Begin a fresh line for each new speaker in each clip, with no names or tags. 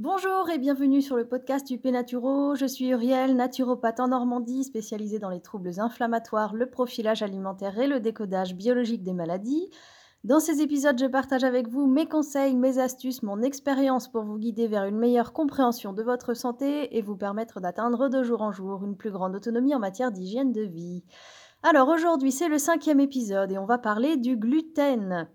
Bonjour et bienvenue sur le podcast du Naturo. Je suis Uriel, naturopathe en Normandie, spécialisée dans les troubles inflammatoires, le profilage alimentaire et le décodage biologique des maladies. Dans ces épisodes, je partage avec vous mes conseils, mes astuces, mon expérience pour vous guider vers une meilleure compréhension de votre santé et vous permettre d'atteindre de jour en jour une plus grande autonomie en matière d'hygiène de vie. Alors aujourd'hui, c'est le cinquième épisode et on va parler du gluten.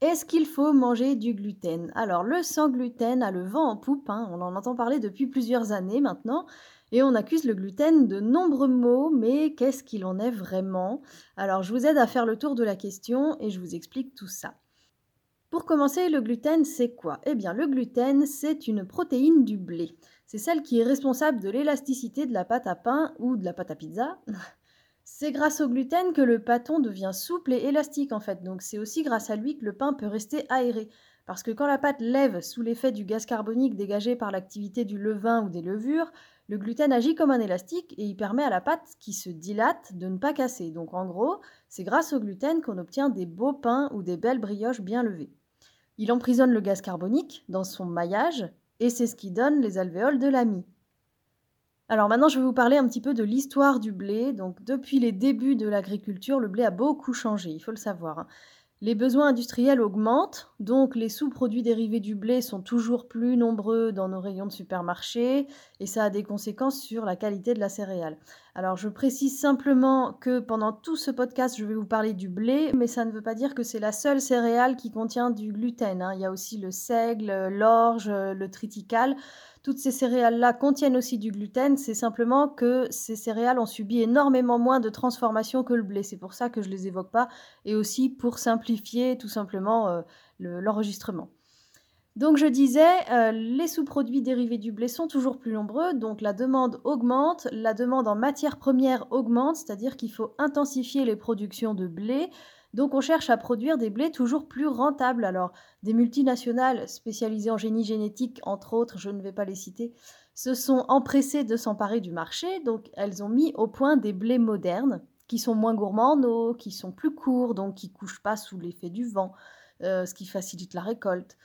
Est-ce qu'il faut manger du gluten? Alors, le sans gluten a le vent en poupe, hein. on en entend parler depuis plusieurs années maintenant, et on accuse le gluten de nombreux maux, mais qu'est-ce qu'il en est vraiment? Alors, je vous aide à faire le tour de la question et je vous explique tout ça. Pour commencer, le gluten, c'est quoi? Eh bien, le gluten, c'est une protéine du blé. C'est celle qui est responsable de l'élasticité de la pâte à pain ou de la pâte à pizza. C'est grâce au gluten que le pâton devient souple et élastique en fait. Donc c'est aussi grâce à lui que le pain peut rester aéré. Parce que quand la pâte lève sous l'effet du gaz carbonique dégagé par l'activité du levain ou des levures, le gluten agit comme un élastique et il permet à la pâte qui se dilate de ne pas casser. Donc en gros, c'est grâce au gluten qu'on obtient des beaux pains ou des belles brioches bien levées. Il emprisonne le gaz carbonique dans son maillage et c'est ce qui donne les alvéoles de la mie. Alors maintenant, je vais vous parler un petit peu de l'histoire du blé. Donc depuis les débuts de l'agriculture, le blé a beaucoup changé, il faut le savoir. Hein. Les besoins industriels augmentent, donc les sous-produits dérivés du blé sont toujours plus nombreux dans nos rayons de supermarché et ça a des conséquences sur la qualité de la céréale. Alors je précise simplement que pendant tout ce podcast, je vais vous parler du blé, mais ça ne veut pas dire que c'est la seule céréale qui contient du gluten. Hein. Il y a aussi le seigle, l'orge, le triticale. Toutes ces céréales-là contiennent aussi du gluten, c'est simplement que ces céréales ont subi énormément moins de transformation que le blé. C'est pour ça que je ne les évoque pas, et aussi pour simplifier tout simplement euh, l'enregistrement. Donc je disais, euh, les sous-produits dérivés du blé sont toujours plus nombreux, donc la demande augmente, la demande en matières premières augmente, c'est-à-dire qu'il faut intensifier les productions de blé, donc on cherche à produire des blés toujours plus rentables. Alors des multinationales spécialisées en génie génétique, entre autres, je ne vais pas les citer, se sont empressées de s'emparer du marché, donc elles ont mis au point des blés modernes qui sont moins gourmands en eau, qui sont plus courts, donc qui ne couchent pas sous l'effet du vent, euh, ce qui facilite la récolte.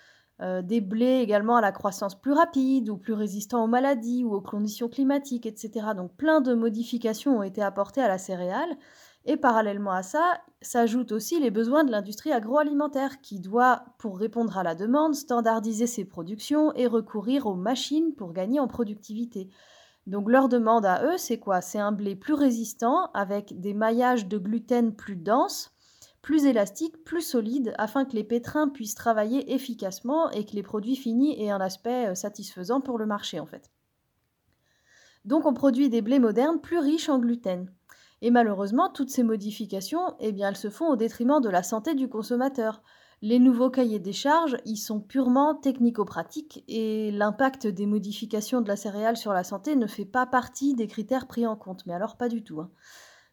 Euh, des blés également à la croissance plus rapide ou plus résistants aux maladies ou aux conditions climatiques, etc. Donc plein de modifications ont été apportées à la céréale. Et parallèlement à ça, s'ajoutent aussi les besoins de l'industrie agroalimentaire qui doit, pour répondre à la demande, standardiser ses productions et recourir aux machines pour gagner en productivité. Donc leur demande à eux, c'est quoi? C'est un blé plus résistant avec des maillages de gluten plus denses, plus élastiques, plus solides, afin que les pétrins puissent travailler efficacement et que les produits finis aient un aspect euh, satisfaisant pour le marché en fait. Donc on produit des blés modernes plus riches en gluten. Et malheureusement, toutes ces modifications, eh bien, elles se font au détriment de la santé du consommateur. Les nouveaux cahiers des charges, ils sont purement technico-pratiques et l'impact des modifications de la céréale sur la santé ne fait pas partie des critères pris en compte, mais alors pas du tout. Hein.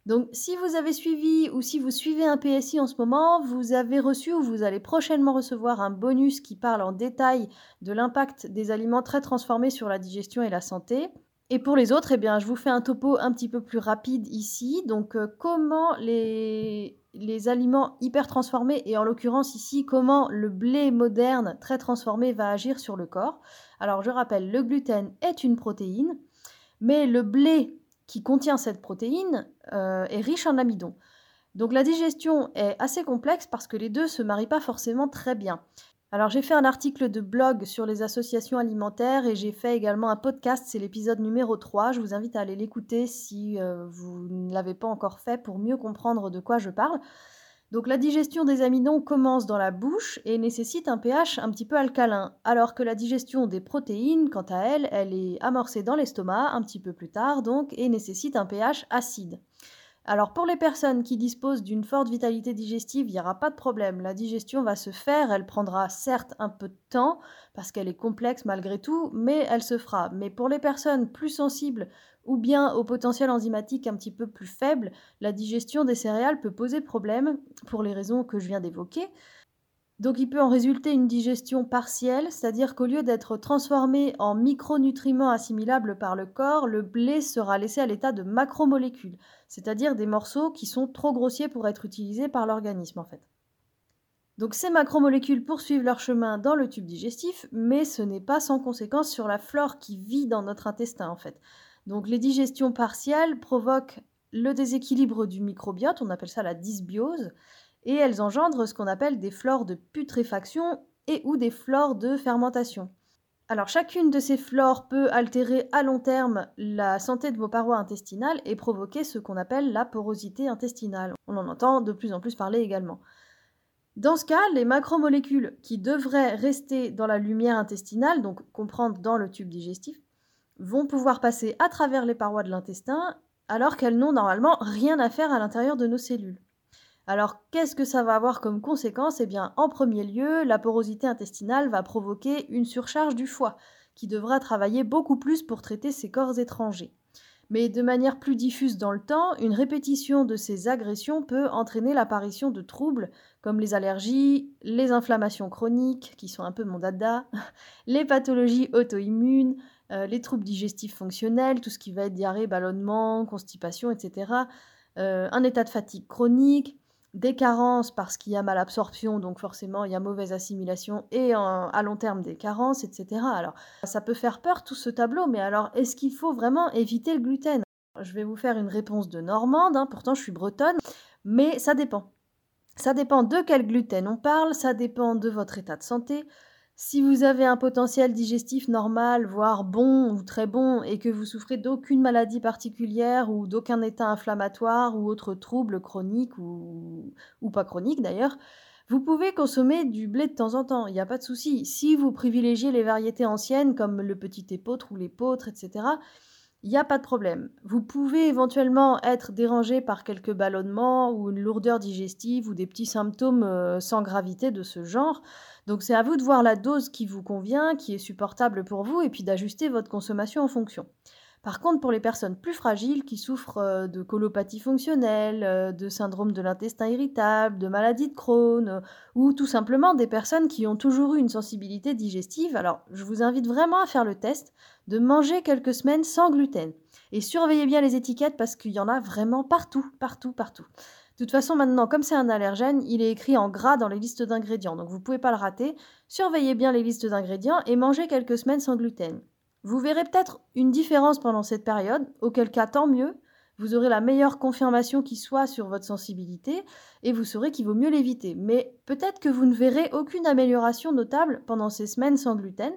Donc si vous avez suivi ou si vous suivez un PSI en ce moment, vous avez reçu ou vous allez prochainement recevoir un bonus qui parle en détail de l'impact des aliments très transformés sur la digestion et la santé. Et pour les autres, eh bien, je vous fais un topo un petit peu plus rapide ici. Donc, euh, comment les, les aliments hyper transformés, et en l'occurrence ici, comment le blé moderne très transformé va agir sur le corps. Alors, je rappelle, le gluten est une protéine, mais le blé qui contient cette protéine euh, est riche en amidon. Donc la digestion est assez complexe parce que les deux se marient pas forcément très bien. Alors j'ai fait un article de blog sur les associations alimentaires et j'ai fait également un podcast, c'est l'épisode numéro 3. Je vous invite à aller l'écouter si euh, vous ne l'avez pas encore fait pour mieux comprendre de quoi je parle. Donc la digestion des amidons commence dans la bouche et nécessite un pH un petit peu alcalin, alors que la digestion des protéines, quant à elle, elle est amorcée dans l'estomac un petit peu plus tard donc et nécessite un pH acide. Alors pour les personnes qui disposent d'une forte vitalité digestive, il n'y aura pas de problème. La digestion va se faire, elle prendra certes un peu de temps parce qu'elle est complexe malgré tout, mais elle se fera. Mais pour les personnes plus sensibles ou bien au potentiel enzymatique un petit peu plus faible, la digestion des céréales peut poser problème pour les raisons que je viens d'évoquer. Donc il peut en résulter une digestion partielle, c'est-à-dire qu'au lieu d'être transformé en micronutriments assimilables par le corps, le blé sera laissé à l'état de macromolécules, c'est-à-dire des morceaux qui sont trop grossiers pour être utilisés par l'organisme en fait. Donc ces macromolécules poursuivent leur chemin dans le tube digestif, mais ce n'est pas sans conséquence sur la flore qui vit dans notre intestin en fait. Donc les digestions partielles provoquent le déséquilibre du microbiote, on appelle ça la dysbiose, et elles engendrent ce qu'on appelle des flores de putréfaction et ou des flores de fermentation. Alors chacune de ces flores peut altérer à long terme la santé de vos parois intestinales et provoquer ce qu'on appelle la porosité intestinale. On en entend de plus en plus parler également. Dans ce cas, les macromolécules qui devraient rester dans la lumière intestinale, donc comprendre dans le tube digestif, vont pouvoir passer à travers les parois de l'intestin alors qu'elles n'ont normalement rien à faire à l'intérieur de nos cellules. Alors qu'est-ce que ça va avoir comme conséquence? Eh bien, en premier lieu, la porosité intestinale va provoquer une surcharge du foie, qui devra travailler beaucoup plus pour traiter ces corps étrangers. Mais de manière plus diffuse dans le temps, une répétition de ces agressions peut entraîner l'apparition de troubles comme les allergies, les inflammations chroniques, qui sont un peu mon dada, les pathologies auto-immunes, euh, les troubles digestifs fonctionnels, tout ce qui va être diarrhée, ballonnement, constipation, etc. Euh, un état de fatigue chronique, des carences parce qu'il y a malabsorption, donc forcément il y a mauvaise assimilation, et à long terme des carences, etc. Alors ça peut faire peur tout ce tableau, mais alors est-ce qu'il faut vraiment éviter le gluten? Je vais vous faire une réponse de normande, hein, pourtant je suis bretonne, mais ça dépend. Ça dépend de quel gluten on parle, ça dépend de votre état de santé, si vous avez un potentiel digestif normal, voire bon ou très bon, et que vous souffrez d'aucune maladie particulière ou d'aucun état inflammatoire ou autre trouble chronique ou, pas chronique d'ailleurs, vous pouvez consommer du blé de temps en temps, il n'y a pas de souci. Si vous privilégiez les variétés anciennes comme le petit épeautre ou l'épeautre, etc., il n'y a pas de problème. Vous pouvez éventuellement être dérangé par quelques ballonnements ou une lourdeur digestive ou des petits symptômes euh, sans gravité de ce genre. Donc c'est à vous de voir la dose qui vous convient, qui est supportable pour vous, et puis d'ajuster votre consommation en fonction. Par contre, pour les personnes plus fragiles qui souffrent euh, de colopathie fonctionnelle, euh, de syndrome de l'intestin irritable, de maladie de Crohn, euh, ou tout simplement des personnes qui ont toujours eu une sensibilité digestive, alors je vous invite vraiment à faire le test de manger quelques semaines sans gluten. Et surveillez bien les étiquettes parce qu'il y en a vraiment partout, partout, partout. De toute façon, maintenant, comme c'est un allergène, il est écrit en gras dans les listes d'ingrédients, donc vous ne pouvez pas le rater. Surveillez bien les listes d'ingrédients et mangez quelques semaines sans gluten. Vous verrez peut-être une différence pendant cette période, auquel cas tant mieux. Vous aurez la meilleure confirmation qui soit sur votre sensibilité et vous saurez qu'il vaut mieux l'éviter. Mais peut-être que vous ne verrez aucune amélioration notable pendant ces semaines sans gluten.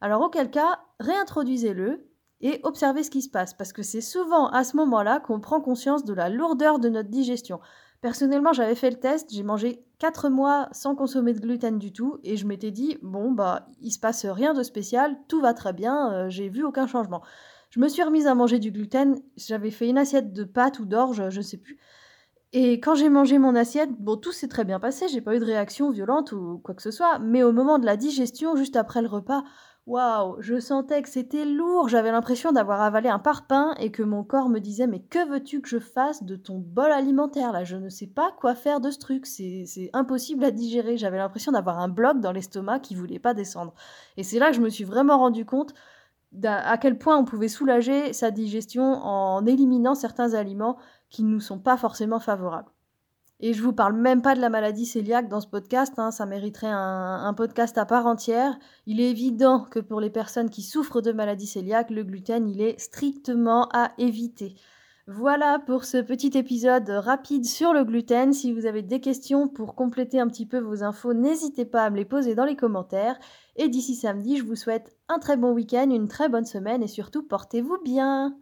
Alors auquel cas, réintroduisez-le et observez ce qui se passe, parce que c'est souvent à ce moment-là qu'on prend conscience de la lourdeur de notre digestion. Personnellement, j'avais fait le test, j'ai mangé 4 mois sans consommer de gluten du tout, et je m'étais dit, bon, bah, il se passe rien de spécial, tout va très bien, euh, j'ai vu aucun changement. Je me suis remise à manger du gluten, j'avais fait une assiette de pâtes ou d'orge, je ne sais plus. Et quand j'ai mangé mon assiette, bon, tout s'est très bien passé, j'ai pas eu de réaction violente ou quoi que ce soit, mais au moment de la digestion, juste après le repas, Waouh, je sentais que c'était lourd, j'avais l'impression d'avoir avalé un parpaing et que mon corps me disait mais que veux-tu que je fasse de ton bol alimentaire là? Je ne sais pas quoi faire de ce truc, c'est impossible à digérer, j'avais l'impression d'avoir un bloc dans l'estomac qui voulait pas descendre. Et c'est là que je me suis vraiment rendu compte à quel point on pouvait soulager sa digestion en éliminant certains aliments qui ne nous sont pas forcément favorables. Et je vous parle même pas de la maladie cœliaque dans ce podcast, hein, ça mériterait un, podcast à part entière. Il est évident que pour les personnes qui souffrent de maladie cœliaque, le gluten, il est strictement à éviter. Voilà pour ce petit épisode rapide sur le gluten. Si vous avez des questions pour compléter un petit peu vos infos, n'hésitez pas à me les poser dans les commentaires. Et d'ici samedi, je vous souhaite un très bon week-end, une très bonne semaine et surtout portez-vous bien.